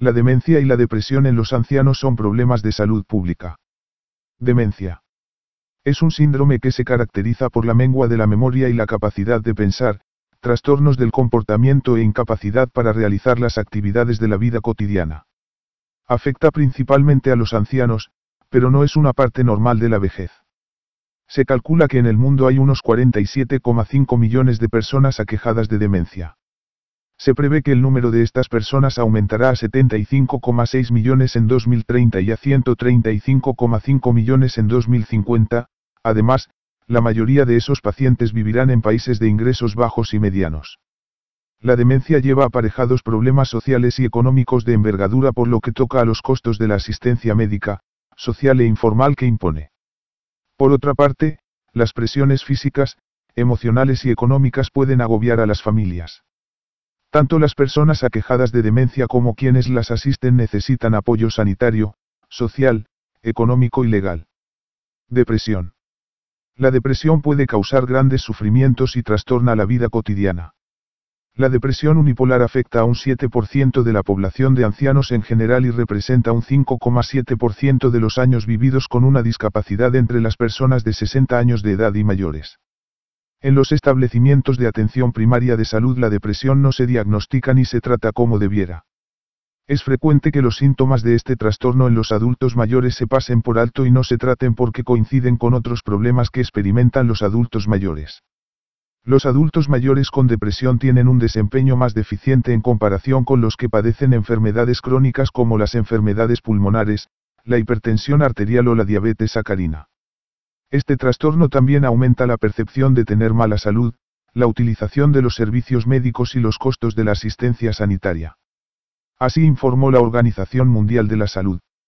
La demencia y la depresión en los ancianos son problemas de salud pública. Demencia. Es un síndrome que se caracteriza por la mengua de la memoria y la capacidad de pensar, trastornos del comportamiento e incapacidad para realizar las actividades de la vida cotidiana. Afecta principalmente a los ancianos, pero no es una parte normal de la vejez. Se calcula que en el mundo hay unos 47,5 millones de personas aquejadas de demencia. Se prevé que el número de estas personas aumentará a 75,6 millones en 2030 y a 135,5 millones en 2050, además, la mayoría de esos pacientes vivirán en países de ingresos bajos y medianos. La demencia lleva aparejados problemas sociales y económicos de envergadura por lo que toca a los costos de la asistencia médica, social e informal que impone. Por otra parte, las presiones físicas, emocionales y económicas pueden agobiar a las familias. Tanto las personas aquejadas de demencia como quienes las asisten necesitan apoyo sanitario, social, económico y legal. Depresión. La depresión puede causar grandes sufrimientos y trastorna la vida cotidiana. La depresión unipolar afecta a un 7% de la población de ancianos en general y representa un 5,7% de los años vividos con una discapacidad entre las personas de 60 años de edad y mayores. En los establecimientos de atención primaria de salud la depresión no se diagnostica ni se trata como debiera. Es frecuente que los síntomas de este trastorno en los adultos mayores se pasen por alto y no se traten porque coinciden con otros problemas que experimentan los adultos mayores. Los adultos mayores con depresión tienen un desempeño más deficiente en comparación con los que padecen enfermedades crónicas como las enfermedades pulmonares, la hipertensión arterial o la diabetes sacarina. Este trastorno también aumenta la percepción de tener mala salud, la utilización de los servicios médicos y los costos de la asistencia sanitaria. Así informó la Organización Mundial de la Salud.